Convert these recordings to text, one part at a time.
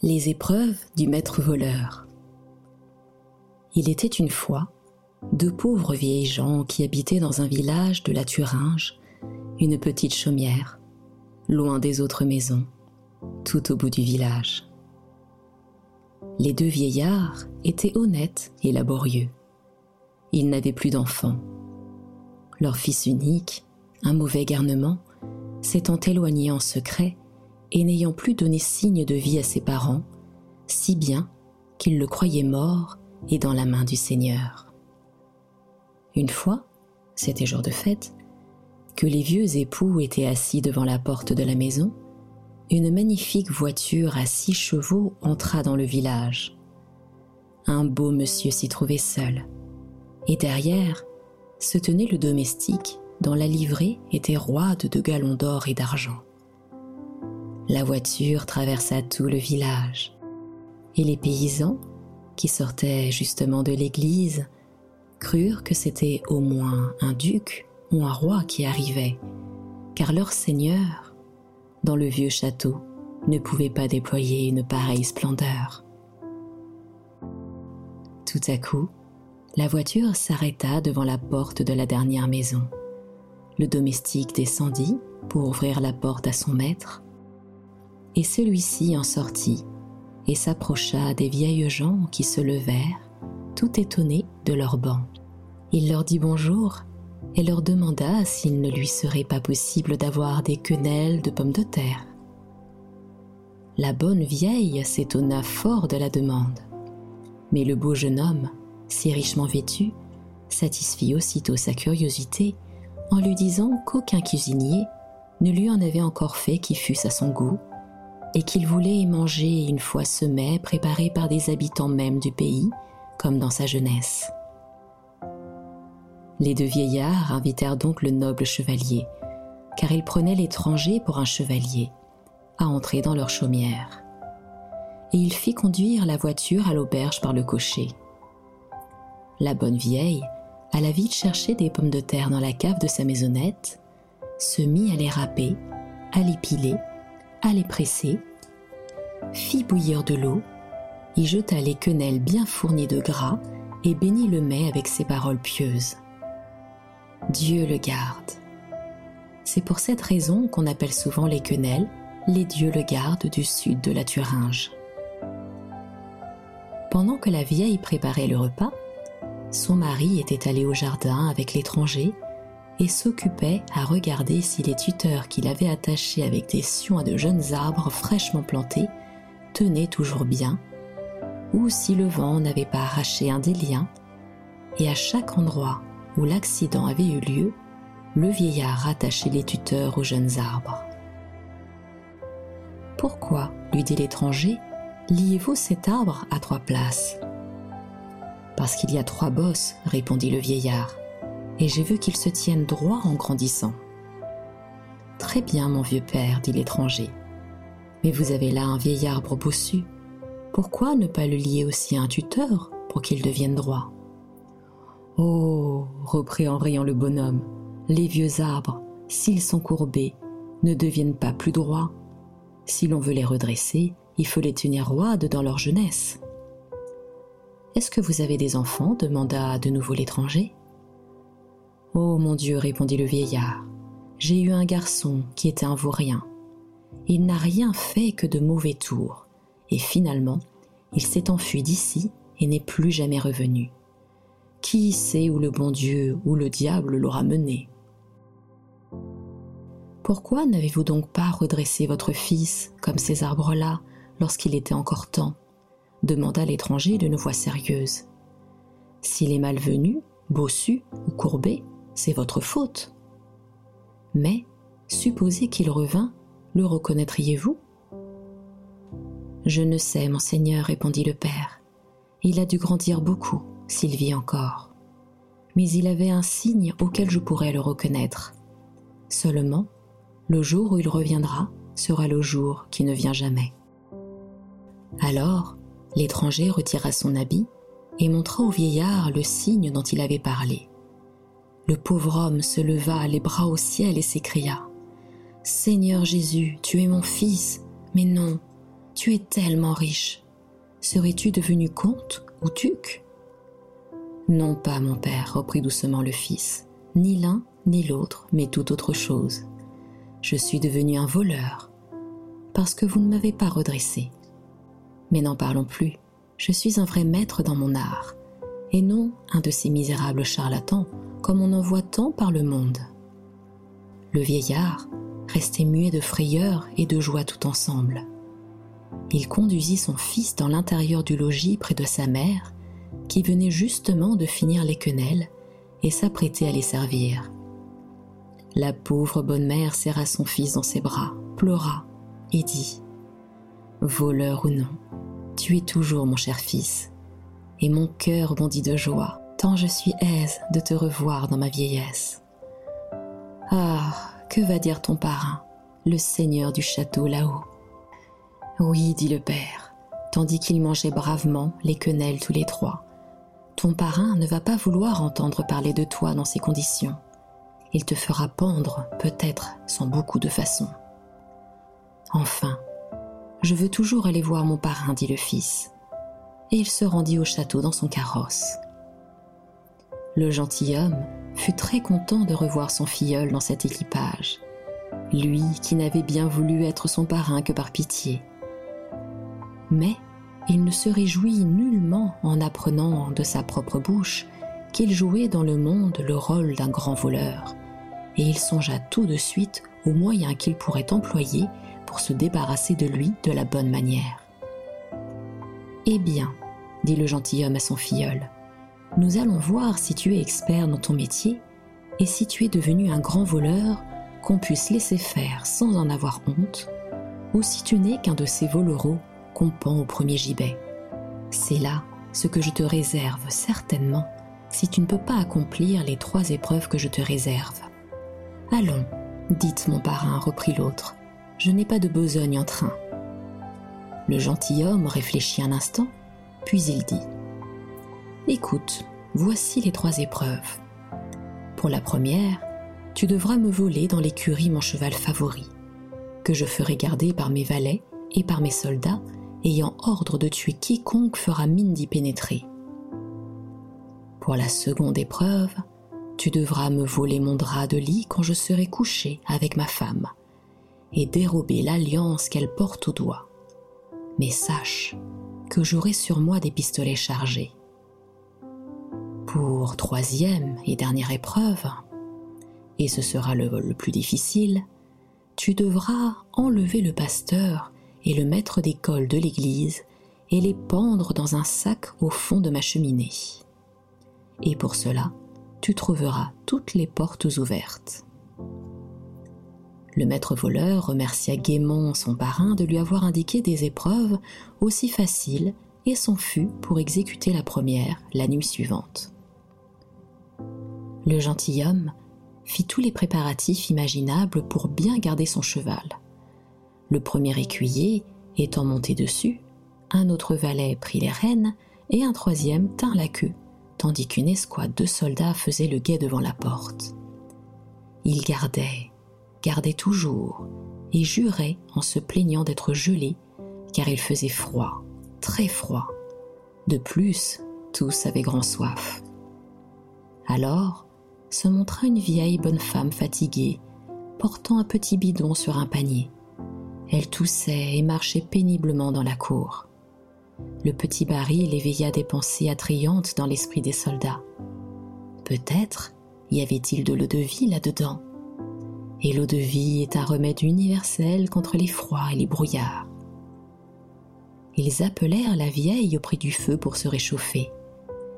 Les épreuves du maître voleur. Il était une fois deux pauvres vieilles gens qui habitaient dans un village de la Thuringe, une petite chaumière, loin des autres maisons, tout au bout du village. Les deux vieillards étaient honnêtes et laborieux. Ils n'avaient plus d'enfants. Leur fils unique, un mauvais garnement, s'étant éloigné en secret et n'ayant plus donné signe de vie à ses parents, si bien qu'ils le croyaient mort et dans la main du Seigneur. Une fois, c'était jour de fête, que les vieux époux étaient assis devant la porte de la maison, une magnifique voiture à six chevaux entra dans le village. Un beau monsieur s'y trouvait seul, et derrière se tenait le domestique dont la livrée était roide de galons d'or et d'argent. La voiture traversa tout le village, et les paysans, qui sortaient justement de l'église, crurent que c'était au moins un duc ou un roi qui arrivait, car leur seigneur, dans le vieux château, ne pouvait pas déployer une pareille splendeur. Tout à coup, la voiture s'arrêta devant la porte de la dernière maison. Le domestique descendit pour ouvrir la porte à son maître, et celui-ci en sortit et s'approcha des vieilles gens qui se levèrent, tout étonnés de leur banc. Il leur dit bonjour et leur demanda s'il ne lui serait pas possible d'avoir des quenelles de pommes de terre. La bonne vieille s'étonna fort de la demande, mais le beau jeune homme, si richement vêtu, satisfit aussitôt sa curiosité en lui disant qu'aucun cuisinier ne lui en avait encore fait qui fût à son goût, et qu'il voulait y manger une fois mets préparé par des habitants même du pays, comme dans sa jeunesse. Les deux vieillards invitèrent donc le noble chevalier, car ils prenaient l'étranger pour un chevalier, à entrer dans leur chaumière. Et il fit conduire la voiture à l'auberge par le cocher. La bonne vieille alla vite chercher des pommes de terre dans la cave de sa maisonnette, se mit à les râper, à les piler, à les presser, fit bouillir de l'eau, y jeta les quenelles bien fournies de gras et bénit le mets avec ses paroles pieuses. Dieu le garde. C'est pour cette raison qu'on appelle souvent les quenelles les dieux le garde du sud de la Thuringe. Pendant que la vieille préparait le repas, son mari était allé au jardin avec l'étranger et s'occupait à regarder si les tuteurs qu'il avait attachés avec des sions à de jeunes arbres fraîchement plantés tenaient toujours bien, ou si le vent n'avait pas arraché un des liens, et à chaque endroit où l'accident avait eu lieu, le vieillard rattachait les tuteurs aux jeunes arbres. Pourquoi, lui dit l'étranger, liez-vous cet arbre à trois places? Parce qu'il y a trois bosses, répondit le vieillard, et j'ai vu qu'ils se tiennent droit en grandissant. Très bien, mon vieux père, dit l'étranger. Mais vous avez là un vieil arbre bossu. Pourquoi ne pas le lier aussi à un tuteur pour qu'il devienne droit? Oh, reprit en riant le bonhomme, les vieux arbres, s'ils sont courbés, ne deviennent pas plus droits. Si l'on veut les redresser, il faut les tenir roides dans leur jeunesse. Est-ce que vous avez des enfants? demanda de nouveau l'étranger. Oh mon Dieu, répondit le vieillard, j'ai eu un garçon qui était un vaurien. Il n'a rien fait que de mauvais tours, et finalement, il s'est enfui d'ici et n'est plus jamais revenu. Qui sait où le bon Dieu ou le diable l'aura mené? Pourquoi n'avez-vous donc pas redressé votre fils comme ces arbres-là lorsqu'il était encore temps? demanda l'étranger d'une voix sérieuse. S'il est malvenu, bossu ou courbé, c'est votre faute. Mais, supposez qu'il revint, le reconnaîtriez-vous? Je ne sais, monseigneur, répondit le père. Il a dû grandir beaucoup, s'il vit encore. Mais il avait un signe auquel je pourrais le reconnaître. Seulement, le jour où il reviendra sera le jour qui ne vient jamais. Alors, L'étranger retira son habit et montra au vieillard le signe dont il avait parlé. Le pauvre homme se leva les bras au ciel et s'écria Seigneur Jésus, tu es mon fils, mais non, Tu es tellement riche. Serais-tu devenu comte ou duc? Non pas, mon père, reprit doucement le fils, ni l'un ni l'autre, mais tout autre chose. Je suis devenu un voleur, parce que vous ne m'avez pas redressé. Mais n'en parlons plus, je suis un vrai maître dans mon art, et non un de ces misérables charlatans comme on en voit tant par le monde. Le vieillard restait muet de frayeur et de joie tout ensemble. Il conduisit son fils dans l'intérieur du logis près de sa mère, qui venait justement de finir les quenelles et s'apprêtait à les servir. La pauvre bonne mère serra son fils dans ses bras, pleura et dit Voleur ou non, tu es toujours mon cher fils, et mon cœur bondit de joie, tant je suis aise de te revoir dans ma vieillesse. Ah, que va dire ton parrain, le seigneur du château là-haut? Oui, dit le père, tandis qu'il mangeait bravement les quenelles tous les trois. Ton parrain ne va pas vouloir entendre parler de toi dans ces conditions. Il te fera pendre, peut-être, sans beaucoup de façons. Enfin, je veux toujours aller voir mon parrain, dit le fils. Et il se rendit au château dans son carrosse. Le gentilhomme fut très content de revoir son filleul dans cet équipage, lui qui n'avait bien voulu être son parrain que par pitié. Mais il ne se réjouit nullement en apprenant de sa propre bouche qu'il jouait dans le monde le rôle d'un grand voleur, et il songea tout de suite aux moyens qu'il pourrait employer pour se débarrasser de lui de la bonne manière. Eh bien, dit le gentilhomme à son filleul, nous allons voir si tu es expert dans ton métier et si tu es devenu un grand voleur qu'on puisse laisser faire sans en avoir honte, ou si tu n'es qu'un de ces volereaux qu'on pend au premier gibet. C'est là ce que je te réserve certainement si tu ne peux pas accomplir les trois épreuves que je te réserve. Allons, dites mon parrain, reprit l'autre, je n'ai pas de besogne en train. Le gentilhomme réfléchit un instant, puis il dit Écoute, voici les trois épreuves. Pour la première, tu devras me voler dans l'écurie mon cheval favori, que je ferai garder par mes valets et par mes soldats, ayant ordre de tuer quiconque fera mine d'y pénétrer. Pour la seconde épreuve, tu devras me voler mon drap de lit quand je serai couché avec ma femme, et dérober l'alliance qu'elle porte au doigt. Mais sache que j'aurai sur moi des pistolets chargés. Pour troisième et dernière épreuve, et ce sera le vol le plus difficile, tu devras enlever le pasteur et le maître d'école de l'église et les pendre dans un sac au fond de ma cheminée. Et pour cela, tu trouveras toutes les portes ouvertes. Le maître voleur remercia gaiement son parrain de lui avoir indiqué des épreuves aussi faciles et s'en fut pour exécuter la première la nuit suivante. Le gentilhomme fit tous les préparatifs imaginables pour bien garder son cheval. Le premier écuyer étant monté dessus, un autre valet prit les rênes et un troisième tint la queue, tandis qu'une escouade de soldats faisait le guet devant la porte. Il gardait gardait toujours et jurait en se plaignant d'être gelé car il faisait froid, très froid. De plus, tous avaient grand soif. Alors se montra une vieille bonne femme fatiguée, portant un petit bidon sur un panier. Elle toussait et marchait péniblement dans la cour. Le petit baril éveilla des pensées attrayantes dans l'esprit des soldats. Peut-être y avait-il de l'eau de vie là-dedans et l'eau de vie est un remède universel contre les froids et les brouillards. Ils appelèrent la vieille auprès du feu pour se réchauffer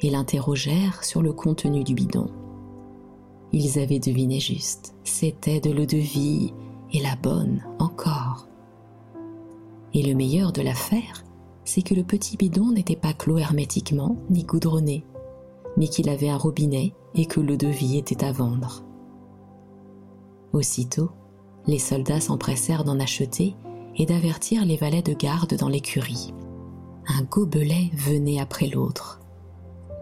et l'interrogèrent sur le contenu du bidon. Ils avaient deviné juste, c'était de l'eau de vie et la bonne encore. Et le meilleur de l'affaire, c'est que le petit bidon n'était pas clos hermétiquement ni goudronné, mais qu'il avait un robinet et que l'eau de vie était à vendre. Aussitôt, les soldats s'empressèrent d'en acheter et d'avertir les valets de garde dans l'écurie. Un gobelet venait après l'autre,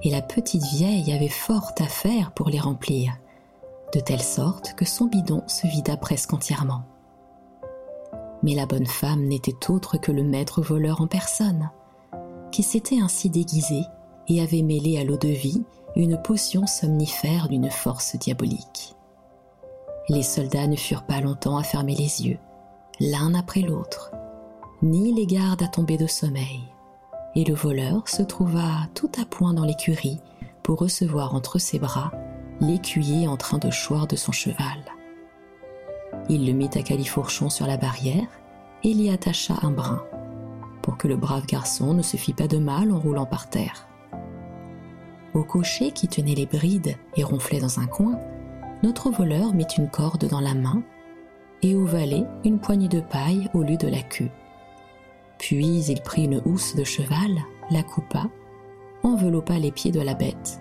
et la petite vieille avait fort à faire pour les remplir, de telle sorte que son bidon se vida presque entièrement. Mais la bonne femme n'était autre que le maître voleur en personne, qui s'était ainsi déguisé et avait mêlé à l'eau de vie une potion somnifère d'une force diabolique. Les soldats ne furent pas longtemps à fermer les yeux, l'un après l'autre, ni les gardes à tomber de sommeil, et le voleur se trouva tout à point dans l'écurie pour recevoir entre ses bras l'écuyer en train de choir de son cheval. Il le mit à califourchon sur la barrière et l'y attacha un brin, pour que le brave garçon ne se fît pas de mal en roulant par terre. Au cocher qui tenait les brides et ronflait dans un coin, notre voleur mit une corde dans la main et au valet une poignée de paille au lieu de la queue. Puis il prit une housse de cheval, la coupa, enveloppa les pieds de la bête,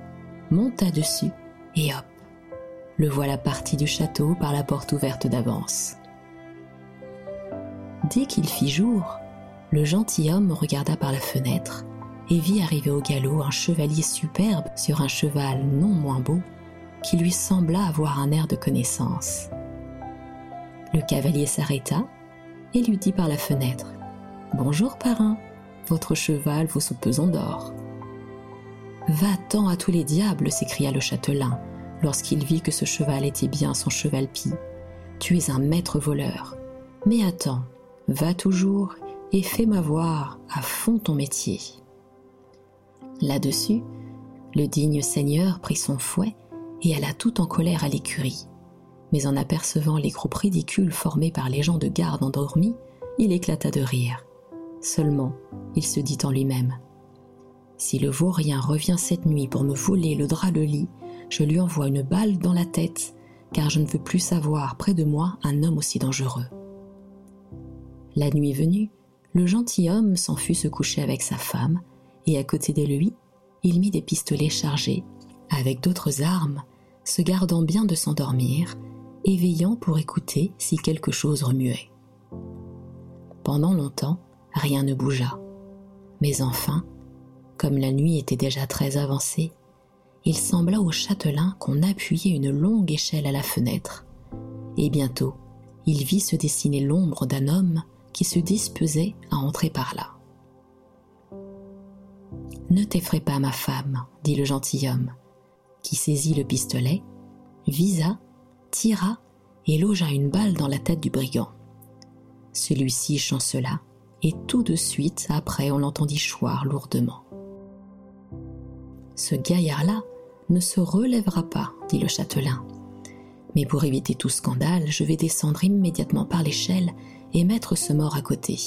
monta dessus et hop, le voilà parti du château par la porte ouverte d'avance. Dès qu'il fit jour, le gentilhomme regarda par la fenêtre et vit arriver au galop un chevalier superbe sur un cheval non moins beau, qui lui sembla avoir un air de connaissance. Le cavalier s'arrêta et lui dit par la fenêtre Bonjour, parrain, votre cheval vaut son pesant d'or. Va-t'en à tous les diables s'écria le châtelain lorsqu'il vit que ce cheval était bien son cheval pie. Tu es un maître voleur. Mais attends, va toujours et fais-moi voir à fond ton métier. Là-dessus, le digne seigneur prit son fouet et alla tout en colère à l'écurie. Mais en apercevant les groupes ridicules formés par les gens de garde endormis, il éclata de rire. Seulement, il se dit en lui-même Si le vaurien revient cette nuit pour me voler le drap de lit, je lui envoie une balle dans la tête, car je ne veux plus savoir près de moi un homme aussi dangereux. La nuit venue, le gentilhomme s'en fut se coucher avec sa femme, et à côté de lui, il mit des pistolets chargés, avec d'autres armes, se gardant bien de s'endormir, et veillant pour écouter si quelque chose remuait. Pendant longtemps, rien ne bougea. Mais enfin, comme la nuit était déjà très avancée, il sembla au châtelain qu'on appuyait une longue échelle à la fenêtre, et bientôt il vit se dessiner l'ombre d'un homme qui se disposait à entrer par là. Ne t'effraie pas, ma femme, dit le gentilhomme, qui saisit le pistolet, visa, tira et logea une balle dans la tête du brigand. Celui-ci chancela, et tout de suite après on l'entendit choir lourdement. Ce gaillard-là ne se relèvera pas, dit le châtelain. Mais pour éviter tout scandale, je vais descendre immédiatement par l'échelle et mettre ce mort à côté.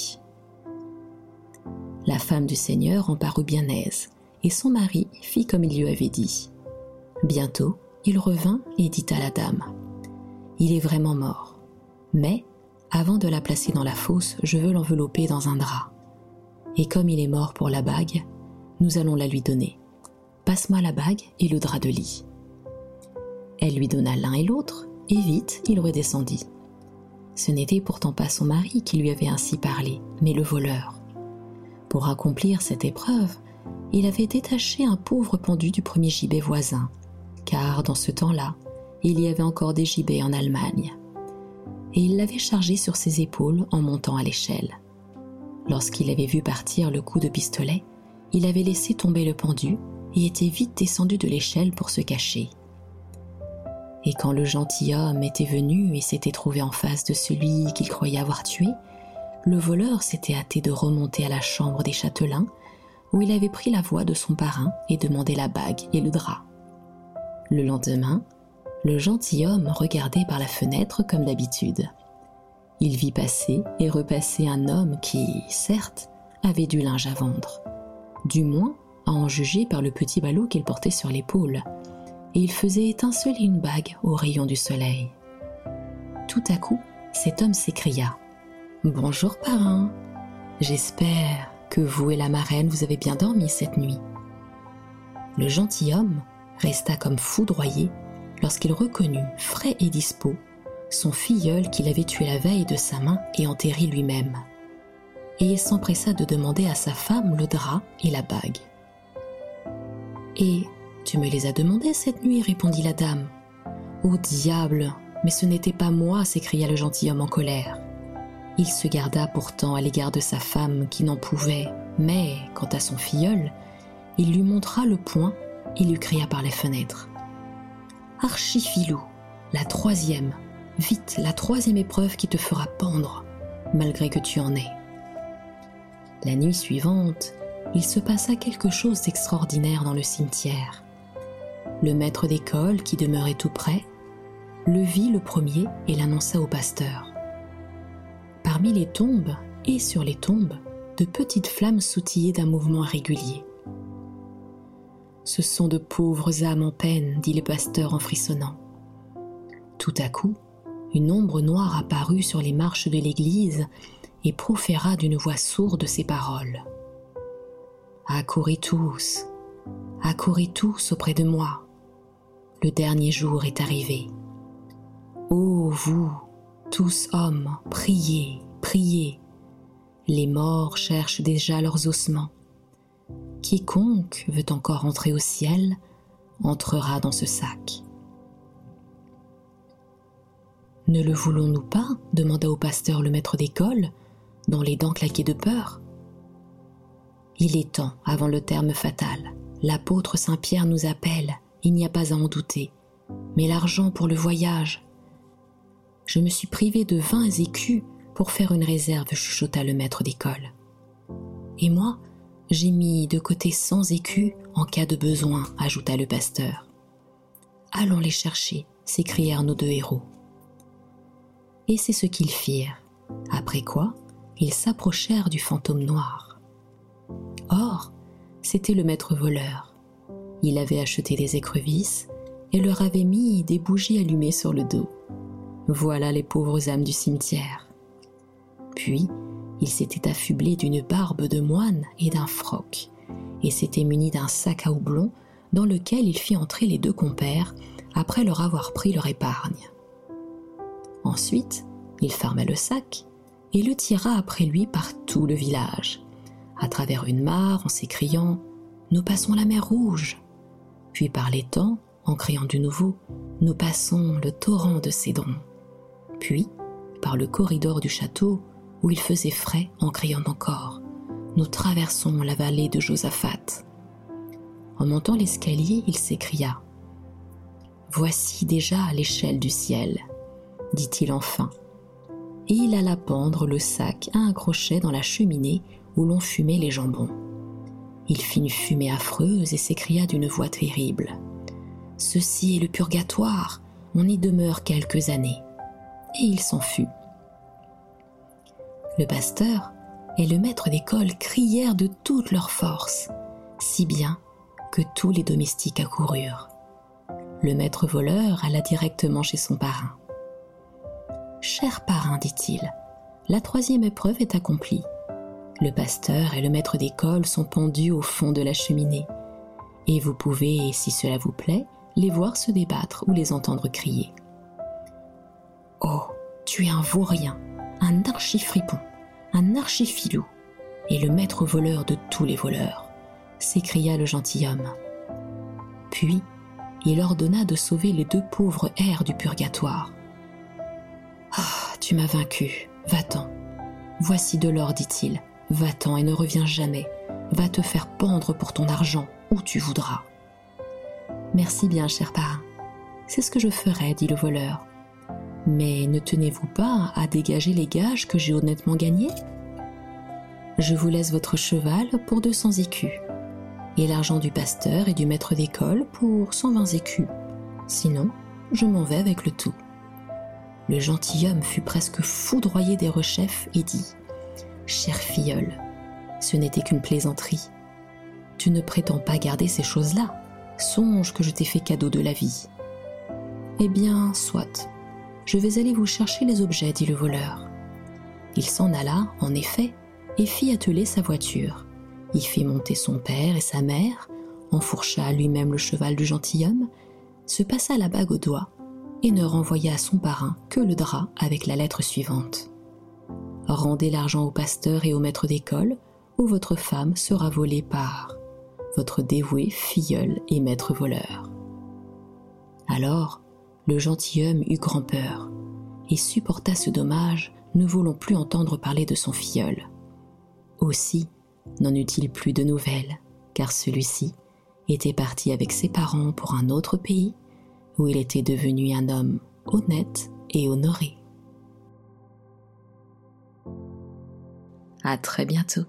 La femme du seigneur en parut bien aise, et son mari fit comme il lui avait dit. Bientôt, il revint et dit à la dame Il est vraiment mort, mais avant de la placer dans la fosse, je veux l'envelopper dans un drap. Et comme il est mort pour la bague, nous allons la lui donner. Passe-moi la bague et le drap de lit. Elle lui donna l'un et l'autre, et vite il redescendit. Ce n'était pourtant pas son mari qui lui avait ainsi parlé, mais le voleur. Pour accomplir cette épreuve, il avait détaché un pauvre pendu du premier gibet voisin, car dans ce temps-là, il y avait encore des gibets en Allemagne. Et il l'avait chargé sur ses épaules en montant à l'échelle. Lorsqu'il avait vu partir le coup de pistolet, il avait laissé tomber le pendu et était vite descendu de l'échelle pour se cacher. Et quand le gentilhomme était venu et s'était trouvé en face de celui qu'il croyait avoir tué, le voleur s'était hâté de remonter à la chambre des châtelains, où il avait pris la voix de son parrain et demandé la bague et le drap. Le lendemain, le gentilhomme regardait par la fenêtre comme d'habitude. Il vit passer et repasser un homme qui, certes, avait du linge à vendre, du moins à en juger par le petit ballot qu'il portait sur l'épaule, et il faisait étinceler une bague au rayon du soleil. Tout à coup, cet homme s'écria Bonjour parrain. J'espère que vous et la marraine vous avez bien dormi cette nuit. Le gentilhomme resta comme foudroyé lorsqu'il reconnut, frais et dispos, son filleul qu'il avait tué la veille de sa main et enterré lui-même. Et il s'empressa de demander à sa femme le drap et la bague. Et tu me les as demandés cette nuit, répondit la dame. Ô diable, mais ce n'était pas moi, s'écria le gentilhomme en colère. Il se garda pourtant à l'égard de sa femme qui n'en pouvait, mais quant à son filleul, il lui montra le poing et lui cria par les fenêtres. Archifilou, la troisième, vite, la troisième épreuve qui te fera pendre, malgré que tu en aies. La nuit suivante, il se passa quelque chose d'extraordinaire dans le cimetière. Le maître d'école, qui demeurait tout près, le vit le premier et l'annonça au pasteur. Parmi les tombes et sur les tombes, de petites flammes sautillaient d'un mouvement régulier. Ce sont de pauvres âmes en peine, dit le pasteur en frissonnant. Tout à coup, une ombre noire apparut sur les marches de l'église et proféra d'une voix sourde ces paroles. Accourez tous, accourez tous auprès de moi. Le dernier jour est arrivé. Ô vous, tous hommes, priez, priez. Les morts cherchent déjà leurs ossements. Quiconque veut encore entrer au ciel entrera dans ce sac. Ne le voulons-nous pas? demanda au pasteur le maître d'école, dont les dents claquaient de peur. Il est temps, avant le terme fatal. L'apôtre Saint Pierre nous appelle, il n'y a pas à en douter. Mais l'argent pour le voyage. Je me suis privé de vingt écus pour faire une réserve, chuchota le maître d'école. Et moi, j'ai mis de côté cent écus en cas de besoin, ajouta le pasteur. Allons les chercher, s'écrièrent nos deux héros. Et c'est ce qu'ils firent, après quoi ils s'approchèrent du fantôme noir. Or, c'était le maître voleur. Il avait acheté des écrevisses et leur avait mis des bougies allumées sur le dos. Voilà les pauvres âmes du cimetière. Puis, il s'était affublé d'une barbe de moine et d'un froc, et s'était muni d'un sac à houblon dans lequel il fit entrer les deux compères après leur avoir pris leur épargne. Ensuite, il ferma le sac et le tira après lui par tout le village, à travers une mare en s'écriant Nous passons la mer Rouge. Puis par l'étang, en criant du nouveau Nous passons le torrent de Cédron. Puis, par le corridor du château, où il faisait frais en criant encore Nous traversons la vallée de Josaphat. En montant l'escalier, il s'écria Voici déjà l'échelle du ciel, dit-il enfin, et il alla pendre le sac à un crochet dans la cheminée où l'on fumait les jambons. Il fit une fumée affreuse et s'écria d'une voix terrible. Ceci est le purgatoire, on y demeure quelques années. Et il s'en fut. Le pasteur et le maître d'école crièrent de toute leur force, si bien que tous les domestiques accoururent. Le maître voleur alla directement chez son parrain. Cher parrain, dit-il, la troisième épreuve est accomplie. Le pasteur et le maître d'école sont pendus au fond de la cheminée, et vous pouvez, si cela vous plaît, les voir se débattre ou les entendre crier. Oh, tu es un vaurien, un archifripon, un archifilou, et le maître voleur de tous les voleurs, s'écria le gentilhomme. Puis, il ordonna de sauver les deux pauvres airs du purgatoire. Ah, tu m'as vaincu, va-t'en. Voici de l'or, dit-il, va-t'en et ne reviens jamais. Va te faire pendre pour ton argent, où tu voudras. Merci bien, cher parrain. C'est ce que je ferai, dit le voleur. Mais ne tenez-vous pas à dégager les gages que j'ai honnêtement gagnés? Je vous laisse votre cheval pour 200 écus, et l'argent du pasteur et du maître d'école pour 120 écus. Sinon, je m'en vais avec le tout. Le gentilhomme fut presque foudroyé des rechefs et dit Cher filleul, ce n'était qu'une plaisanterie. Tu ne prétends pas garder ces choses-là. Songe que je t'ai fait cadeau de la vie. Eh bien, soit. Je vais aller vous chercher les objets, dit le voleur. Il s'en alla, en effet, et fit atteler sa voiture. Il fit monter son père et sa mère, enfourcha lui-même le cheval du gentilhomme, se passa la bague au doigt et ne renvoya à son parrain que le drap avec la lettre suivante. Rendez l'argent au pasteur et au maître d'école, ou votre femme sera volée par votre dévoué filleul et maître voleur. Alors, le gentilhomme eut grand peur, et supporta ce dommage ne voulant plus entendre parler de son filleul. Aussi n'en eut-il plus de nouvelles, car celui-ci était parti avec ses parents pour un autre pays où il était devenu un homme honnête et honoré. À très bientôt.